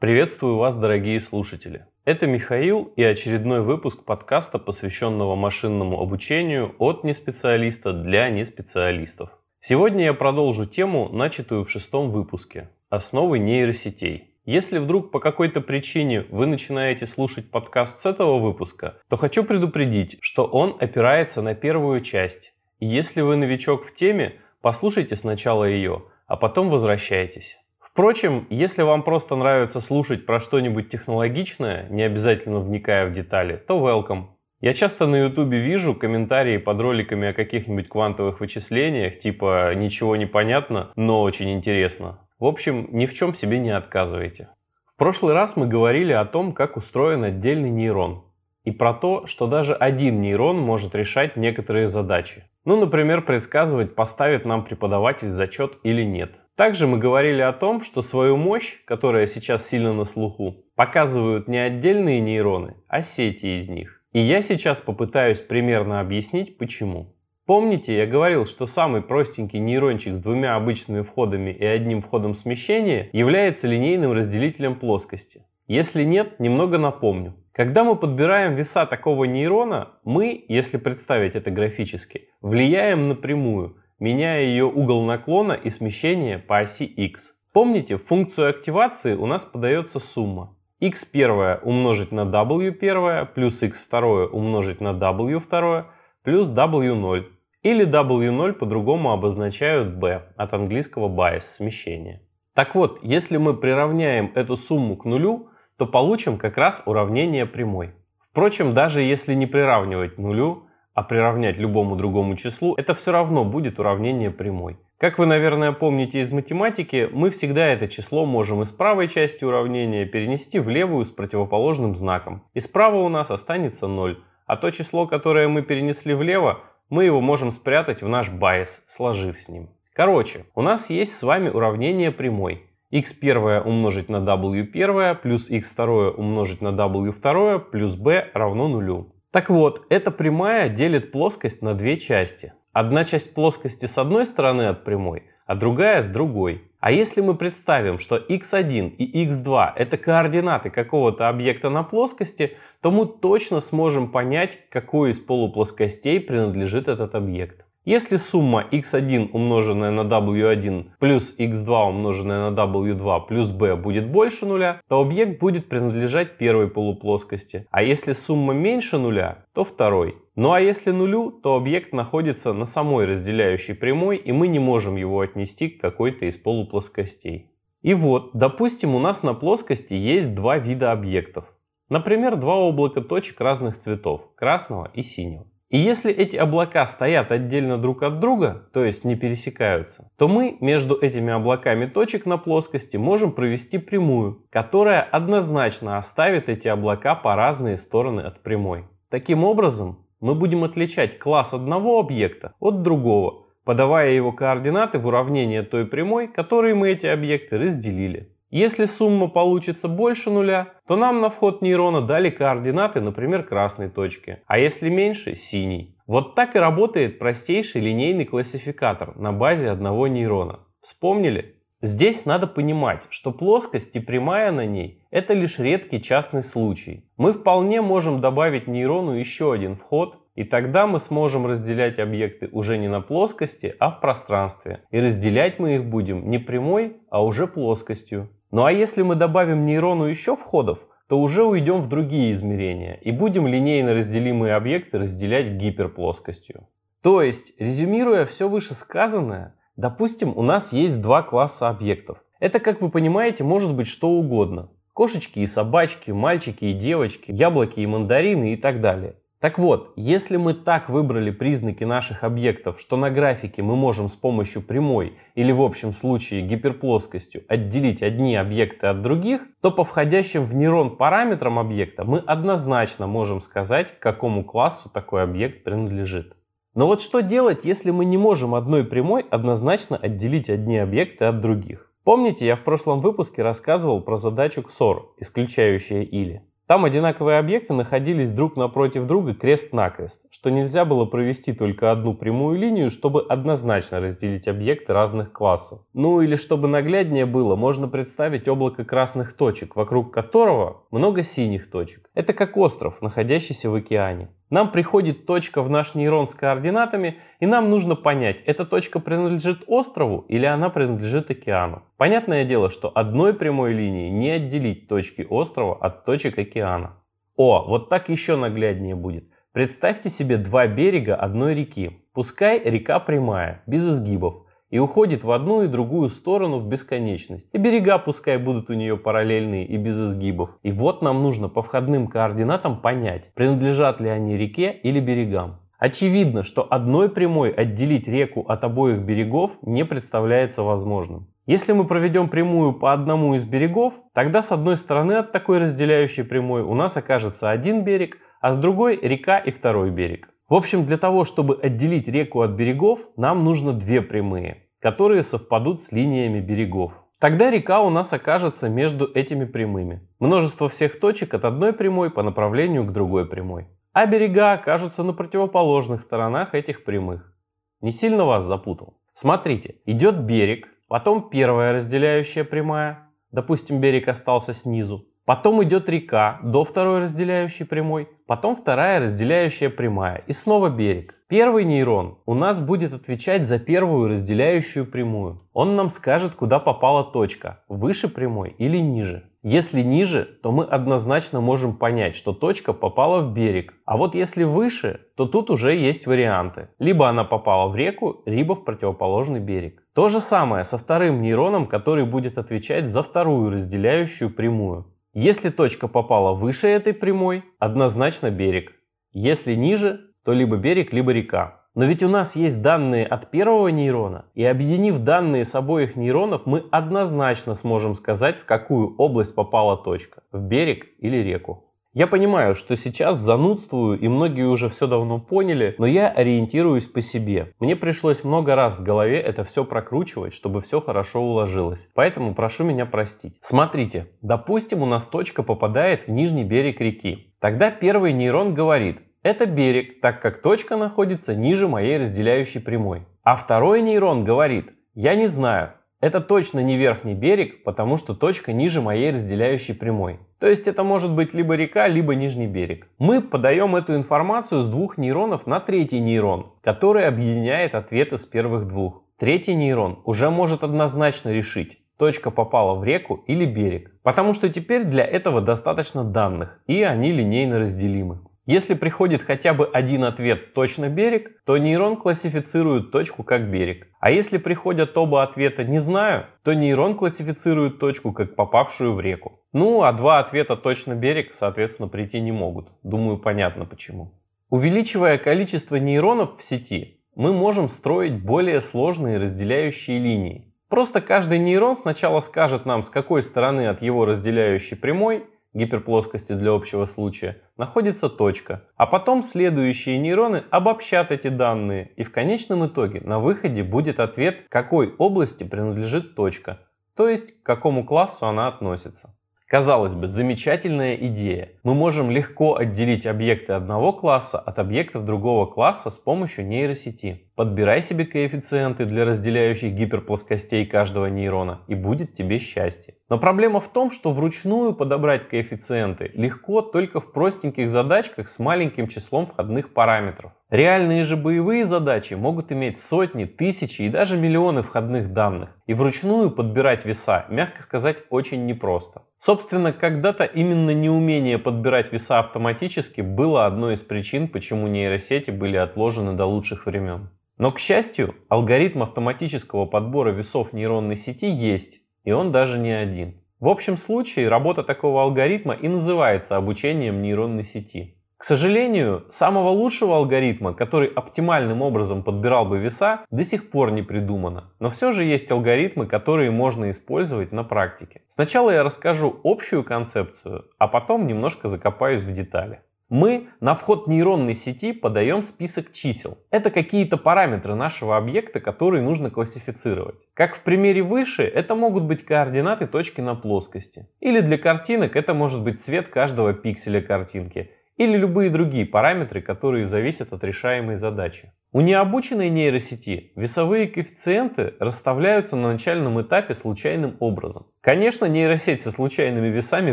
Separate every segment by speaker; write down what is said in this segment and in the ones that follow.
Speaker 1: Приветствую вас, дорогие слушатели. Это Михаил и очередной выпуск подкаста, посвященного машинному обучению от неспециалиста для неспециалистов. Сегодня я продолжу тему, начатую в шестом выпуске – основы нейросетей. Если вдруг по какой-то причине вы начинаете слушать подкаст с этого выпуска, то хочу предупредить, что он опирается на первую часть. И если вы новичок в теме, послушайте сначала ее, а потом возвращайтесь. Впрочем, если вам просто нравится слушать про что-нибудь технологичное, не обязательно вникая в детали, то welcome. Я часто на ютубе вижу комментарии под роликами о каких-нибудь квантовых вычислениях, типа «ничего не понятно, но очень интересно». В общем, ни в чем себе не отказывайте. В прошлый раз мы говорили о том, как устроен отдельный нейрон. И про то, что даже один нейрон может решать некоторые задачи. Ну, например, предсказывать, поставит нам преподаватель зачет или нет. Также мы говорили о том, что свою мощь, которая сейчас сильно на слуху, показывают не отдельные нейроны, а сети из них. И я сейчас попытаюсь примерно объяснить, почему. Помните, я говорил, что самый простенький нейрончик с двумя обычными входами и одним входом смещения является линейным разделителем плоскости. Если нет, немного напомню. Когда мы подбираем веса такого нейрона, мы, если представить это графически, влияем напрямую, меняя ее угол наклона и смещения по оси x. Помните, в функцию активации у нас подается сумма. x1 умножить на w1 плюс x2 умножить на w2 плюс w0 или W0 по-другому обозначают B, от английского bias, смещение. Так вот, если мы приравняем эту сумму к нулю, то получим как раз уравнение прямой. Впрочем, даже если не приравнивать нулю, а приравнять любому другому числу, это все равно будет уравнение прямой. Как вы, наверное, помните из математики, мы всегда это число можем из правой части уравнения перенести в левую с противоположным знаком. И справа у нас останется 0, а то число, которое мы перенесли влево, мы его можем спрятать в наш байс, сложив с ним. Короче, у нас есть с вами уравнение прямой. x1 умножить на w1 плюс x2 умножить на w2 плюс b равно нулю. Так вот, эта прямая делит плоскость на две части. Одна часть плоскости с одной стороны от прямой, а другая с другой. А если мы представим, что x1 и x2 это координаты какого-то объекта на плоскости, то мы точно сможем понять, какой из полуплоскостей принадлежит этот объект. Если сумма x1 умноженная на w1 плюс x2 умноженная на w2 плюс b будет больше нуля, то объект будет принадлежать первой полуплоскости. А если сумма меньше нуля, то второй. Ну а если нулю, то объект находится на самой разделяющей прямой, и мы не можем его отнести к какой-то из полуплоскостей. И вот, допустим, у нас на плоскости есть два вида объектов. Например, два облака точек разных цветов, красного и синего. И если эти облака стоят отдельно друг от друга, то есть не пересекаются, то мы между этими облаками точек на плоскости можем провести прямую, которая однозначно оставит эти облака по разные стороны от прямой. Таким образом, мы будем отличать класс одного объекта от другого, подавая его координаты в уравнение той прямой, которой мы эти объекты разделили. Если сумма получится больше нуля, то нам на вход нейрона дали координаты, например, красной точки, а если меньше – синий. Вот так и работает простейший линейный классификатор на базе одного нейрона. Вспомнили? Здесь надо понимать, что плоскость и прямая на ней – это лишь редкий частный случай. Мы вполне можем добавить нейрону еще один вход, и тогда мы сможем разделять объекты уже не на плоскости, а в пространстве. И разделять мы их будем не прямой, а уже плоскостью. Ну а если мы добавим нейрону еще входов, то уже уйдем в другие измерения и будем линейно разделимые объекты разделять гиперплоскостью. То есть, резюмируя все вышесказанное, допустим, у нас есть два класса объектов. Это, как вы понимаете, может быть что угодно. Кошечки и собачки, мальчики и девочки, яблоки и мандарины и так далее. Так вот, если мы так выбрали признаки наших объектов, что на графике мы можем с помощью прямой или в общем случае гиперплоскостью отделить одни объекты от других, то по входящим в нейрон параметрам объекта мы однозначно можем сказать, к какому классу такой объект принадлежит. Но вот что делать, если мы не можем одной прямой однозначно отделить одни объекты от других? Помните, я в прошлом выпуске рассказывал про задачу XOR, исключающая или. Там одинаковые объекты находились друг напротив друга крест-накрест, что нельзя было провести только одну прямую линию, чтобы однозначно разделить объекты разных классов. Ну или чтобы нагляднее было, можно представить облако красных точек, вокруг которого много синих точек. Это как остров, находящийся в океане. Нам приходит точка в наш нейрон с координатами, и нам нужно понять, эта точка принадлежит острову или она принадлежит океану. Понятное дело, что одной прямой линией не отделить точки острова от точек океана. О, вот так еще нагляднее будет. Представьте себе два берега одной реки. Пускай река прямая, без изгибов и уходит в одну и другую сторону в бесконечность. И берега пускай будут у нее параллельные и без изгибов. И вот нам нужно по входным координатам понять, принадлежат ли они реке или берегам. Очевидно, что одной прямой отделить реку от обоих берегов не представляется возможным. Если мы проведем прямую по одному из берегов, тогда с одной стороны от такой разделяющей прямой у нас окажется один берег, а с другой река и второй берег. В общем, для того, чтобы отделить реку от берегов, нам нужно две прямые, которые совпадут с линиями берегов. Тогда река у нас окажется между этими прямыми. Множество всех точек от одной прямой по направлению к другой прямой. А берега окажутся на противоположных сторонах этих прямых. Не сильно вас запутал? Смотрите, идет берег, потом первая разделяющая прямая, допустим берег остался снизу, Потом идет река до второй разделяющей прямой, потом вторая разделяющая прямая и снова берег. Первый нейрон у нас будет отвечать за первую разделяющую прямую. Он нам скажет, куда попала точка, выше прямой или ниже. Если ниже, то мы однозначно можем понять, что точка попала в берег. А вот если выше, то тут уже есть варианты. Либо она попала в реку, либо в противоположный берег. То же самое со вторым нейроном, который будет отвечать за вторую разделяющую прямую. Если точка попала выше этой прямой, однозначно берег. Если ниже, то либо берег, либо река. Но ведь у нас есть данные от первого нейрона, и объединив данные с обоих нейронов, мы однозначно сможем сказать, в какую область попала точка, в берег или реку. Я понимаю, что сейчас занудствую, и многие уже все давно поняли, но я ориентируюсь по себе. Мне пришлось много раз в голове это все прокручивать, чтобы все хорошо уложилось. Поэтому прошу меня простить. Смотрите, допустим, у нас точка попадает в нижний берег реки. Тогда первый нейрон говорит, это берег, так как точка находится ниже моей разделяющей прямой. А второй нейрон говорит, я не знаю, это точно не верхний берег, потому что точка ниже моей разделяющей прямой. То есть это может быть либо река, либо нижний берег. Мы подаем эту информацию с двух нейронов на третий нейрон, который объединяет ответы с первых двух. Третий нейрон уже может однозначно решить, точка попала в реку или берег. Потому что теперь для этого достаточно данных, и они линейно разделимы. Если приходит хотя бы один ответ «точно берег», то нейрон классифицирует точку как берег. А если приходят оба ответа «не знаю», то нейрон классифицирует точку как попавшую в реку. Ну, а два ответа «точно берег», соответственно, прийти не могут. Думаю, понятно почему. Увеличивая количество нейронов в сети, мы можем строить более сложные разделяющие линии. Просто каждый нейрон сначала скажет нам, с какой стороны от его разделяющей прямой гиперплоскости для общего случая, находится точка, а потом следующие нейроны обобщат эти данные, и в конечном итоге на выходе будет ответ, какой области принадлежит точка, то есть к какому классу она относится. Казалось бы, замечательная идея. Мы можем легко отделить объекты одного класса от объектов другого класса с помощью нейросети. Подбирай себе коэффициенты для разделяющих гиперплоскостей каждого нейрона, и будет тебе счастье. Но проблема в том, что вручную подобрать коэффициенты легко только в простеньких задачках с маленьким числом входных параметров. Реальные же боевые задачи могут иметь сотни, тысячи и даже миллионы входных данных. И вручную подбирать веса, мягко сказать, очень непросто. Собственно, когда-то именно неумение подбирать веса автоматически было одной из причин, почему нейросети были отложены до лучших времен. Но, к счастью, алгоритм автоматического подбора весов нейронной сети есть, и он даже не один. В общем случае работа такого алгоритма и называется обучением нейронной сети. К сожалению, самого лучшего алгоритма, который оптимальным образом подбирал бы веса, до сих пор не придумано. Но все же есть алгоритмы, которые можно использовать на практике. Сначала я расскажу общую концепцию, а потом немножко закопаюсь в детали. Мы на вход нейронной сети подаем список чисел. Это какие-то параметры нашего объекта, которые нужно классифицировать. Как в примере выше, это могут быть координаты точки на плоскости. Или для картинок это может быть цвет каждого пикселя картинки или любые другие параметры, которые зависят от решаемой задачи. У необученной нейросети весовые коэффициенты расставляются на начальном этапе случайным образом. Конечно, нейросеть со случайными весами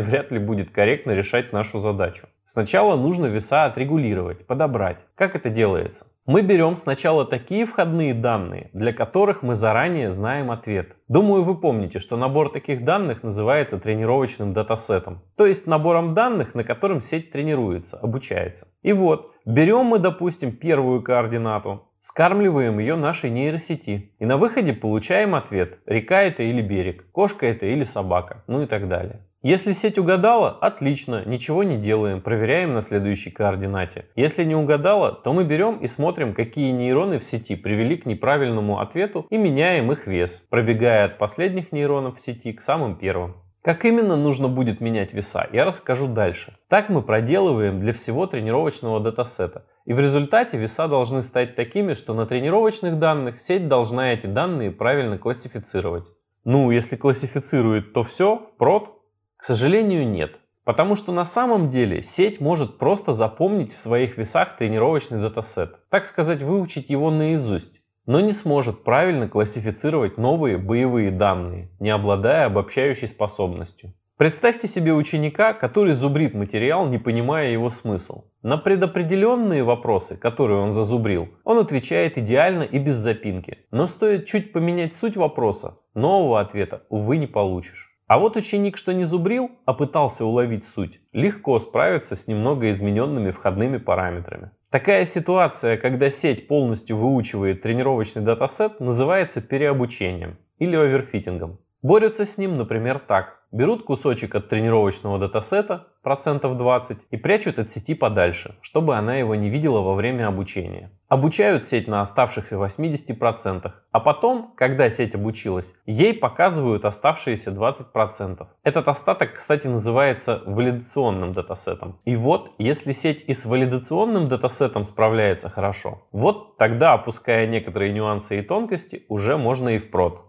Speaker 1: вряд ли будет корректно решать нашу задачу. Сначала нужно веса отрегулировать, подобрать. Как это делается? Мы берем сначала такие входные данные, для которых мы заранее знаем ответ. Думаю, вы помните, что набор таких данных называется тренировочным датасетом. То есть набором данных, на котором сеть тренируется, обучается. И вот, берем мы, допустим, первую координату, скармливаем ее нашей нейросети. И на выходе получаем ответ, река это или берег, кошка это или собака, ну и так далее. Если сеть угадала, отлично, ничего не делаем, проверяем на следующей координате. Если не угадала, то мы берем и смотрим, какие нейроны в сети привели к неправильному ответу и меняем их вес, пробегая от последних нейронов в сети к самым первым. Как именно нужно будет менять веса, я расскажу дальше. Так мы проделываем для всего тренировочного датасета. И в результате веса должны стать такими, что на тренировочных данных сеть должна эти данные правильно классифицировать. Ну, если классифицирует, то все, впрод, сожалению, нет. Потому что на самом деле сеть может просто запомнить в своих весах тренировочный датасет, так сказать, выучить его наизусть, но не сможет правильно классифицировать новые боевые данные, не обладая обобщающей способностью. Представьте себе ученика, который зубрит материал, не понимая его смысл. На предопределенные вопросы, которые он зазубрил, он отвечает идеально и без запинки. Но стоит чуть поменять суть вопроса, нового ответа, увы, не получишь. А вот ученик, что не зубрил, а пытался уловить суть, легко справится с немного измененными входными параметрами. Такая ситуация, когда сеть полностью выучивает тренировочный датасет, называется переобучением или overfitting ом. Борются с ним, например, так. Берут кусочек от тренировочного датасета, процентов 20, и прячут от сети подальше, чтобы она его не видела во время обучения. Обучают сеть на оставшихся 80%, а потом, когда сеть обучилась, ей показывают оставшиеся 20%. Этот остаток, кстати, называется валидационным датасетом. И вот, если сеть и с валидационным датасетом справляется хорошо, вот тогда, опуская некоторые нюансы и тонкости, уже можно и впрод.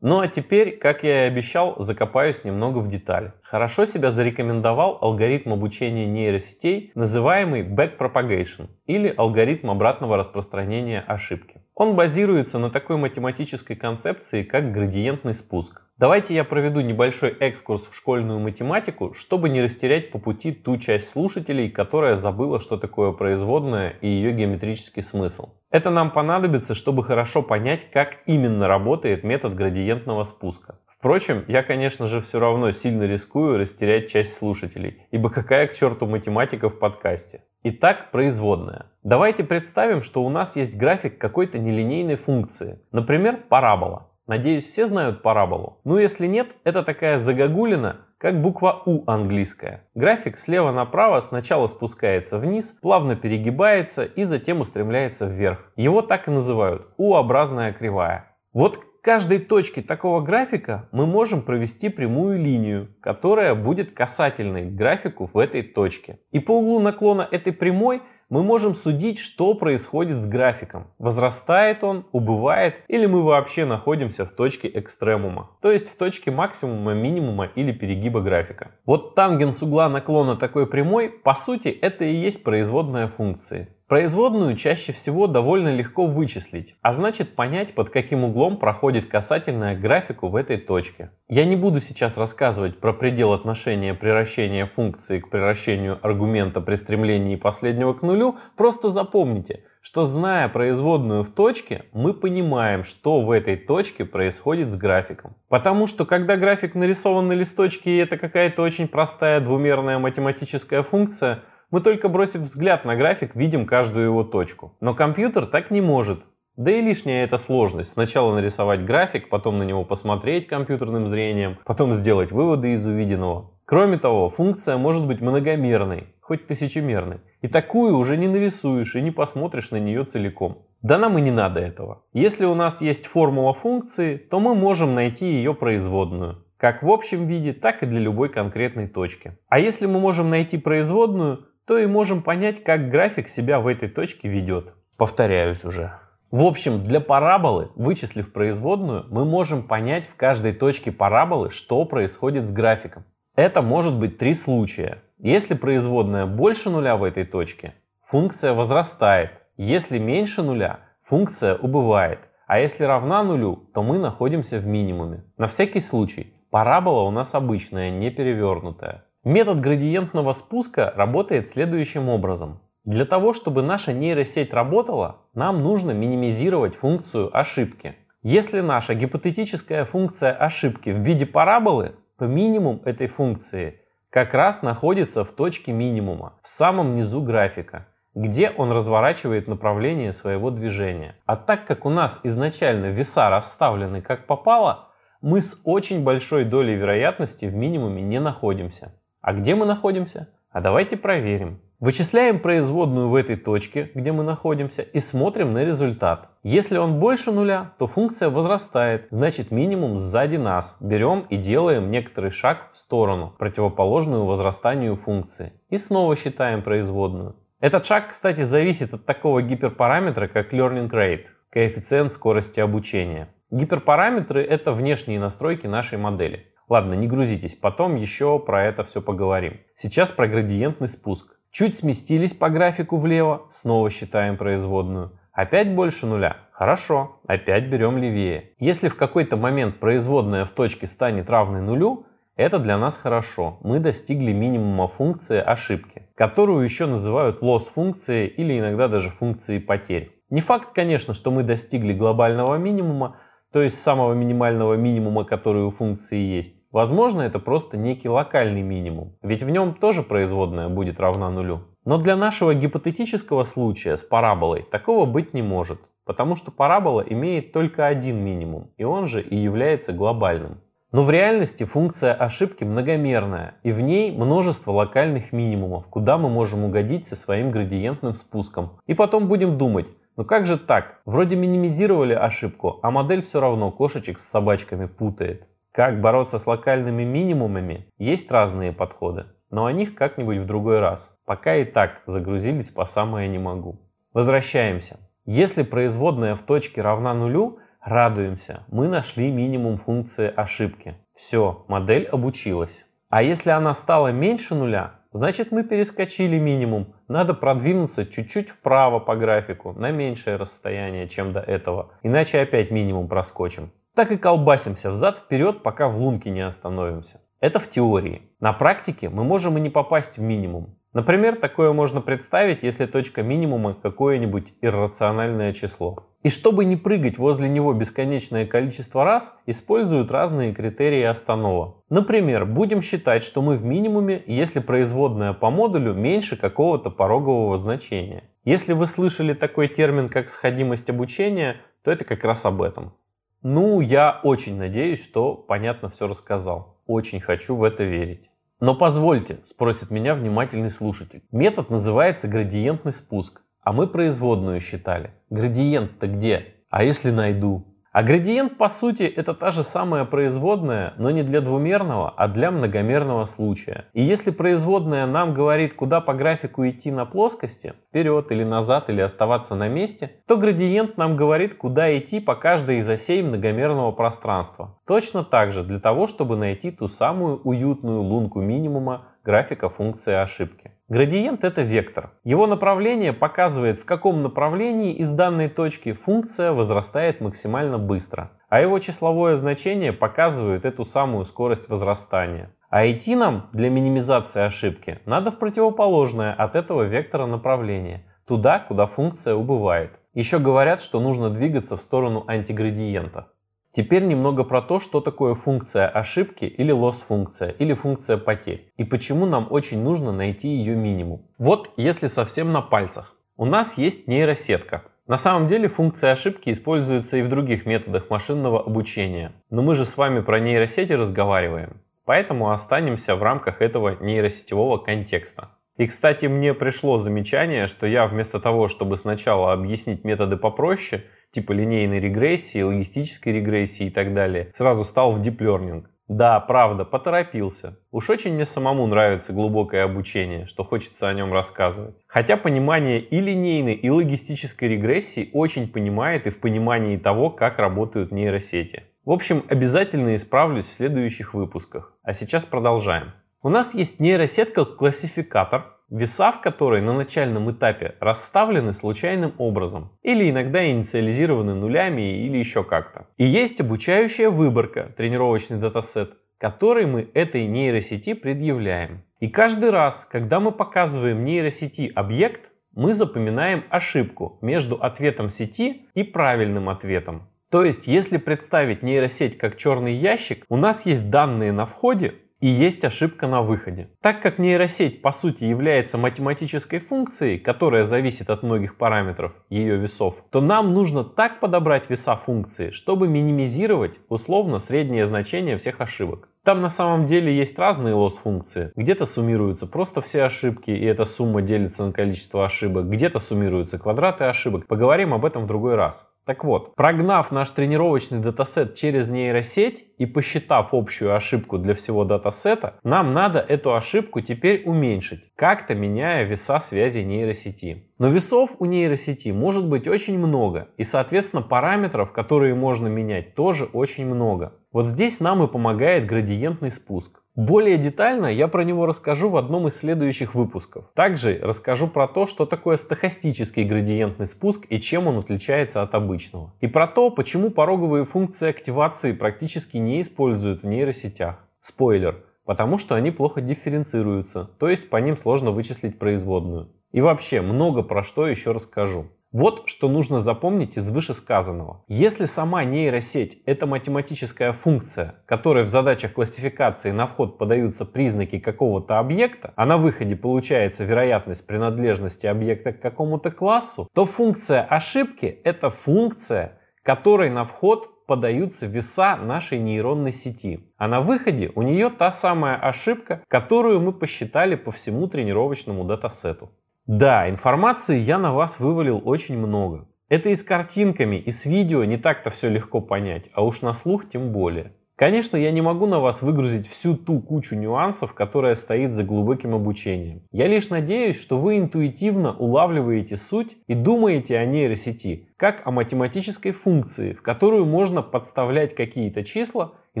Speaker 1: Ну а теперь, как я и обещал, закопаюсь немного в детали. Хорошо себя зарекомендовал алгоритм обучения нейросетей, называемый backpropagation, или алгоритм обратного распространения ошибки. Он базируется на такой математической концепции, как градиентный спуск. Давайте я проведу небольшой экскурс в школьную математику, чтобы не растерять по пути ту часть слушателей, которая забыла, что такое производная и ее геометрический смысл. Это нам понадобится, чтобы хорошо понять, как именно работает метод градиентного спуска. Впрочем, я, конечно же, все равно сильно рискую растерять часть слушателей, ибо какая к черту математика в подкасте. Итак, производная. Давайте представим, что у нас есть график какой-то нелинейной функции, например, парабола. Надеюсь, все знают параболу. Ну, если нет, это такая загогулина, как буква У английская. График слева направо сначала спускается вниз, плавно перегибается и затем устремляется вверх. Его так и называют У-образная кривая. Вот к каждой точке такого графика мы можем провести прямую линию, которая будет касательной к графику в этой точке. И по углу наклона этой прямой мы можем судить, что происходит с графиком. Возрастает он, убывает или мы вообще находимся в точке экстремума, то есть в точке максимума, минимума или перегиба графика. Вот тангенс угла наклона такой прямой, по сути, это и есть производная функции. Производную чаще всего довольно легко вычислить, а значит понять, под каким углом проходит касательная графику в этой точке. Я не буду сейчас рассказывать про предел отношения превращения функции к превращению аргумента при стремлении последнего к нулю, просто запомните, что зная производную в точке, мы понимаем, что в этой точке происходит с графиком. Потому что когда график нарисован на листочке и это какая-то очень простая двумерная математическая функция – мы только бросив взгляд на график, видим каждую его точку. Но компьютер так не может. Да и лишняя эта сложность. Сначала нарисовать график, потом на него посмотреть компьютерным зрением, потом сделать выводы из увиденного. Кроме того, функция может быть многомерной, хоть тысячемерной. И такую уже не нарисуешь и не посмотришь на нее целиком. Да нам и не надо этого. Если у нас есть формула функции, то мы можем найти ее производную. Как в общем виде, так и для любой конкретной точки. А если мы можем найти производную, то и можем понять, как график себя в этой точке ведет. Повторяюсь уже. В общем, для параболы, вычислив производную, мы можем понять в каждой точке параболы, что происходит с графиком. Это может быть три случая. Если производная больше нуля в этой точке, функция возрастает. Если меньше нуля, функция убывает. А если равна нулю, то мы находимся в минимуме. На всякий случай, парабола у нас обычная, не перевернутая. Метод градиентного спуска работает следующим образом. Для того, чтобы наша нейросеть работала, нам нужно минимизировать функцию ошибки. Если наша гипотетическая функция ошибки в виде параболы, то минимум этой функции как раз находится в точке минимума, в самом низу графика, где он разворачивает направление своего движения. А так как у нас изначально веса расставлены как попало, мы с очень большой долей вероятности в минимуме не находимся. А где мы находимся? А давайте проверим. Вычисляем производную в этой точке, где мы находимся, и смотрим на результат. Если он больше нуля, то функция возрастает, значит минимум сзади нас. Берем и делаем некоторый шаг в сторону, противоположную возрастанию функции. И снова считаем производную. Этот шаг, кстати, зависит от такого гиперпараметра, как learning rate, коэффициент скорости обучения. Гиперпараметры — это внешние настройки нашей модели. Ладно, не грузитесь, потом еще про это все поговорим. Сейчас про градиентный спуск. Чуть сместились по графику влево, снова считаем производную. Опять больше нуля? Хорошо, опять берем левее. Если в какой-то момент производная в точке станет равной нулю, это для нас хорошо. Мы достигли минимума функции ошибки, которую еще называют loss функцией или иногда даже функцией потерь. Не факт, конечно, что мы достигли глобального минимума, то есть самого минимального минимума, который у функции есть. Возможно, это просто некий локальный минимум, ведь в нем тоже производная будет равна нулю. Но для нашего гипотетического случая с параболой такого быть не может, потому что парабола имеет только один минимум, и он же и является глобальным. Но в реальности функция ошибки многомерная, и в ней множество локальных минимумов, куда мы можем угодить со своим градиентным спуском. И потом будем думать, ну как же так? Вроде минимизировали ошибку, а модель все равно кошечек с собачками путает. Как бороться с локальными минимумами? Есть разные подходы, но о них как-нибудь в другой раз. Пока и так загрузились по самое не могу. Возвращаемся. Если производная в точке равна нулю, радуемся, мы нашли минимум функции ошибки. Все, модель обучилась. А если она стала меньше нуля, значит мы перескочили минимум. Надо продвинуться чуть-чуть вправо по графику, на меньшее расстояние, чем до этого. Иначе опять минимум проскочим. Так и колбасимся взад-вперед, пока в лунке не остановимся. Это в теории. На практике мы можем и не попасть в минимум. Например, такое можно представить, если точка минимума какое-нибудь иррациональное число. И чтобы не прыгать возле него бесконечное количество раз, используют разные критерии останова. Например, будем считать, что мы в минимуме, если производная по модулю меньше какого-то порогового значения. Если вы слышали такой термин, как сходимость обучения, то это как раз об этом. Ну, я очень надеюсь, что понятно все рассказал. Очень хочу в это верить. Но позвольте, спросит меня внимательный слушатель. Метод называется градиентный спуск, а мы производную считали. Градиент-то где? А если найду? А градиент, по сути, это та же самая производная, но не для двумерного, а для многомерного случая. И если производная нам говорит, куда по графику идти на плоскости, вперед или назад или оставаться на месте, то градиент нам говорит, куда идти по каждой из осей многомерного пространства. Точно так же для того, чтобы найти ту самую уютную лунку минимума графика функции ошибки. Градиент это вектор. Его направление показывает, в каком направлении из данной точки функция возрастает максимально быстро. А его числовое значение показывает эту самую скорость возрастания. А идти нам для минимизации ошибки надо в противоположное от этого вектора направление, туда, куда функция убывает. Еще говорят, что нужно двигаться в сторону антиградиента. Теперь немного про то, что такое функция ошибки или loss-функция, или функция потерь, и почему нам очень нужно найти ее минимум. Вот если совсем на пальцах. У нас есть нейросетка. На самом деле функция ошибки используется и в других методах машинного обучения, но мы же с вами про нейросети разговариваем, поэтому останемся в рамках этого нейросетевого контекста. И, кстати, мне пришло замечание, что я вместо того, чтобы сначала объяснить методы попроще, типа линейной регрессии, логистической регрессии и так далее, сразу стал в deep learning. Да, правда, поторопился. Уж очень мне самому нравится глубокое обучение, что хочется о нем рассказывать. Хотя понимание и линейной, и логистической регрессии очень понимает и в понимании того, как работают нейросети. В общем, обязательно исправлюсь в следующих выпусках. А сейчас продолжаем. У нас есть нейросетка-классификатор, веса в которой на начальном этапе расставлены случайным образом или иногда инициализированы нулями или еще как-то. И есть обучающая выборка, тренировочный датасет, который мы этой нейросети предъявляем. И каждый раз, когда мы показываем нейросети объект, мы запоминаем ошибку между ответом сети и правильным ответом. То есть, если представить нейросеть как черный ящик, у нас есть данные на входе, и есть ошибка на выходе. Так как нейросеть по сути является математической функцией, которая зависит от многих параметров ее весов, то нам нужно так подобрать веса функции, чтобы минимизировать условно среднее значение всех ошибок. Там на самом деле есть разные лосс-функции. Где-то суммируются просто все ошибки, и эта сумма делится на количество ошибок. Где-то суммируются квадраты ошибок. Поговорим об этом в другой раз. Так вот, прогнав наш тренировочный датасет через нейросеть и посчитав общую ошибку для всего датасета, нам надо эту ошибку теперь уменьшить, как-то меняя веса связи нейросети. Но весов у нейросети может быть очень много, и соответственно параметров, которые можно менять, тоже очень много. Вот здесь нам и помогает градиентный спуск. Более детально я про него расскажу в одном из следующих выпусков. Также расскажу про то, что такое стохастический градиентный спуск и чем он отличается от обычного. И про то, почему пороговые функции активации практически не используют в нейросетях. Спойлер, потому что они плохо дифференцируются, то есть по ним сложно вычислить производную. И вообще много про что еще расскажу. Вот что нужно запомнить из вышесказанного. Если сама нейросеть — это математическая функция, которой в задачах классификации на вход подаются признаки какого-то объекта, а на выходе получается вероятность принадлежности объекта к какому-то классу, то функция ошибки — это функция, которой на вход подаются веса нашей нейронной сети. А на выходе у нее та самая ошибка, которую мы посчитали по всему тренировочному датасету. Да, информации я на вас вывалил очень много. Это и с картинками, и с видео не так-то все легко понять, а уж на слух тем более. Конечно, я не могу на вас выгрузить всю ту кучу нюансов, которая стоит за глубоким обучением. Я лишь надеюсь, что вы интуитивно улавливаете суть и думаете о нейросети, как о математической функции, в которую можно подставлять какие-то числа и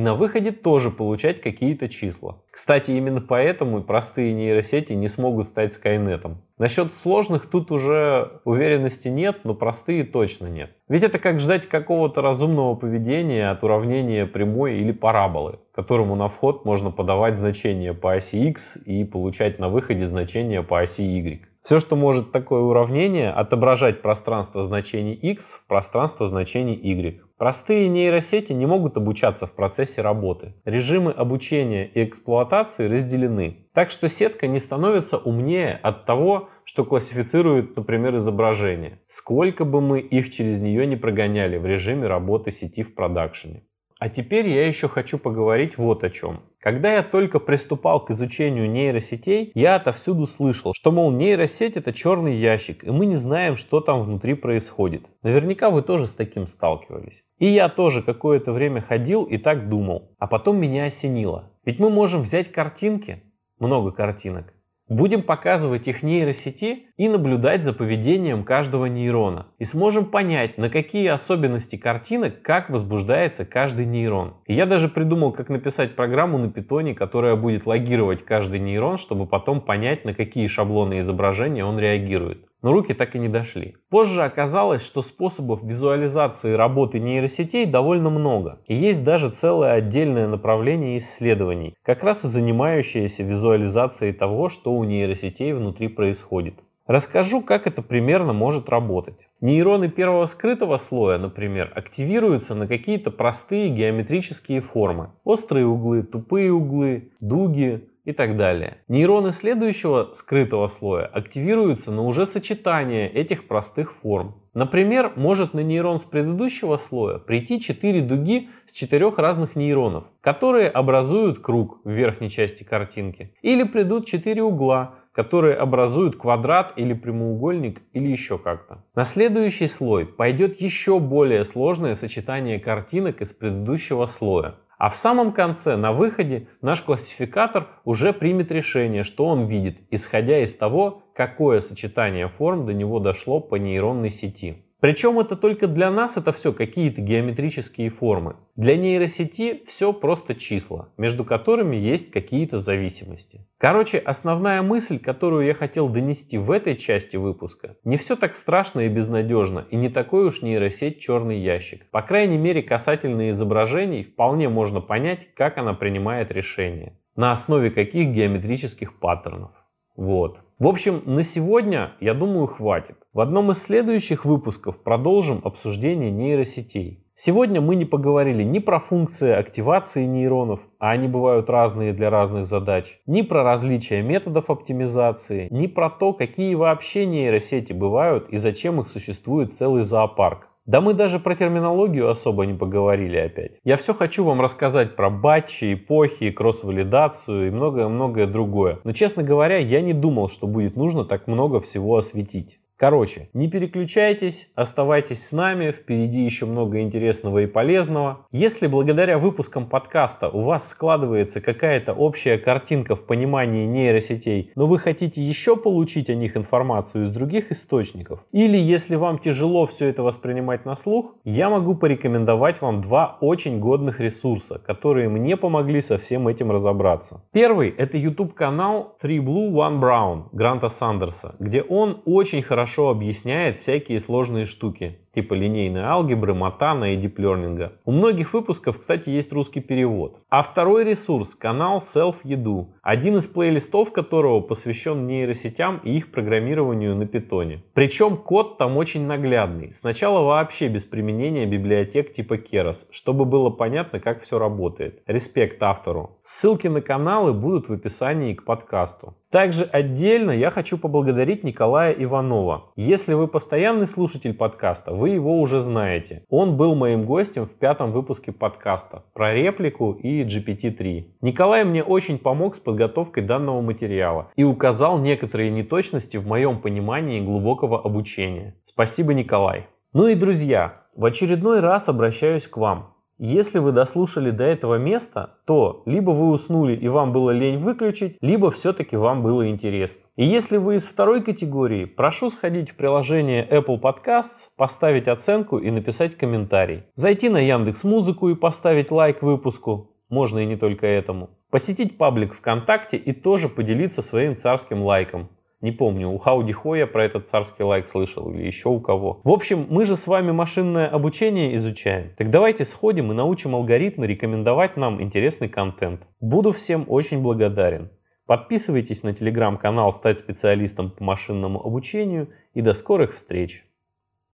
Speaker 1: на выходе тоже получать какие-то числа. Кстати, именно поэтому простые нейросети не смогут стать Скайнетом. Насчет сложных тут уже уверенности нет, но простые точно нет. Ведь это как ждать какого-то разумного поведения от уравнения прямой или параболы, которому на вход можно подавать значение по оси x и получать на выходе значение по оси y. Все, что может такое уравнение, отображать пространство значений x в пространство значений y. Простые нейросети не могут обучаться в процессе работы. Режимы обучения и эксплуатации разделены. Так что сетка не становится умнее от того, что классифицирует, например, изображение. Сколько бы мы их через нее не прогоняли в режиме работы сети в продакшене. А теперь я еще хочу поговорить вот о чем. Когда я только приступал к изучению нейросетей, я отовсюду слышал, что, мол, нейросеть это черный ящик, и мы не знаем, что там внутри происходит. Наверняка вы тоже с таким сталкивались. И я тоже какое-то время ходил и так думал. А потом меня осенило. Ведь мы можем взять картинки, много картинок, Будем показывать их нейросети и наблюдать за поведением каждого нейрона. И сможем понять, на какие особенности картинок как возбуждается каждый нейрон. И я даже придумал, как написать программу на питоне, которая будет логировать каждый нейрон, чтобы потом понять, на какие шаблоны изображения он реагирует но руки так и не дошли. Позже оказалось, что способов визуализации работы нейросетей довольно много. И есть даже целое отдельное направление исследований, как раз и занимающееся визуализацией того, что у нейросетей внутри происходит. Расскажу, как это примерно может работать. Нейроны первого скрытого слоя, например, активируются на какие-то простые геометрические формы. Острые углы, тупые углы, дуги, и так далее. Нейроны следующего скрытого слоя активируются на уже сочетание этих простых форм. Например, может на нейрон с предыдущего слоя прийти 4 дуги с 4 разных нейронов, которые образуют круг в верхней части картинки. Или придут 4 угла, которые образуют квадрат или прямоугольник или еще как-то. На следующий слой пойдет еще более сложное сочетание картинок из предыдущего слоя. А в самом конце, на выходе, наш классификатор уже примет решение, что он видит, исходя из того, какое сочетание форм до него дошло по нейронной сети. Причем это только для нас это все какие-то геометрические формы. Для нейросети все просто числа, между которыми есть какие-то зависимости. Короче, основная мысль, которую я хотел донести в этой части выпуска, не все так страшно и безнадежно, и не такой уж нейросеть черный ящик. По крайней мере, касательно изображений вполне можно понять, как она принимает решения, на основе каких геометрических паттернов. Вот. В общем, на сегодня, я думаю, хватит. В одном из следующих выпусков продолжим обсуждение нейросетей. Сегодня мы не поговорили ни про функции активации нейронов, а они бывают разные для разных задач, ни про различия методов оптимизации, ни про то, какие вообще нейросети бывают и зачем их существует целый зоопарк. Да мы даже про терминологию особо не поговорили опять. Я все хочу вам рассказать про батчи, эпохи, кросс-валидацию и многое-многое другое. Но честно говоря, я не думал, что будет нужно так много всего осветить. Короче, не переключайтесь, оставайтесь с нами, впереди еще много интересного и полезного. Если благодаря выпускам подкаста у вас складывается какая-то общая картинка в понимании нейросетей, но вы хотите еще получить о них информацию из других источников, или если вам тяжело все это воспринимать на слух, я могу порекомендовать вам два очень годных ресурса, которые мне помогли со всем этим разобраться. Первый это YouTube канал Three Blue One Brown Гранта Сандерса, где он очень хорошо хорошо объясняет всякие сложные штуки, типа линейной алгебры, матана и диплернинга. У многих выпусков, кстати, есть русский перевод. А второй ресурс – канал Self-Edu, один из плейлистов которого посвящен нейросетям и их программированию на питоне. Причем код там очень наглядный. Сначала вообще без применения библиотек типа Keras, чтобы было понятно, как все работает. Респект автору. Ссылки на каналы будут в описании к подкасту. Также отдельно я хочу поблагодарить Николая Иванова. Если вы постоянный слушатель подкаста, вы его уже знаете. Он был моим гостем в пятом выпуске подкаста про реплику и GPT-3. Николай мне очень помог с подготовкой данного материала и указал некоторые неточности в моем понимании глубокого обучения. Спасибо, Николай. Ну и друзья, в очередной раз обращаюсь к вам. Если вы дослушали до этого места, то либо вы уснули и вам было лень выключить, либо все-таки вам было интересно. И если вы из второй категории, прошу сходить в приложение Apple Podcasts, поставить оценку и написать комментарий. Зайти на Яндекс Музыку и поставить лайк выпуску. Можно и не только этому. Посетить паблик ВКонтакте и тоже поделиться своим царским лайком. Не помню, у Хауди Хоя про этот царский лайк слышал или еще у кого. В общем, мы же с вами машинное обучение изучаем. Так давайте сходим и научим алгоритмы рекомендовать нам интересный контент. Буду всем очень благодарен. Подписывайтесь на телеграм-канал «Стать специалистом по машинному обучению» и до скорых встреч!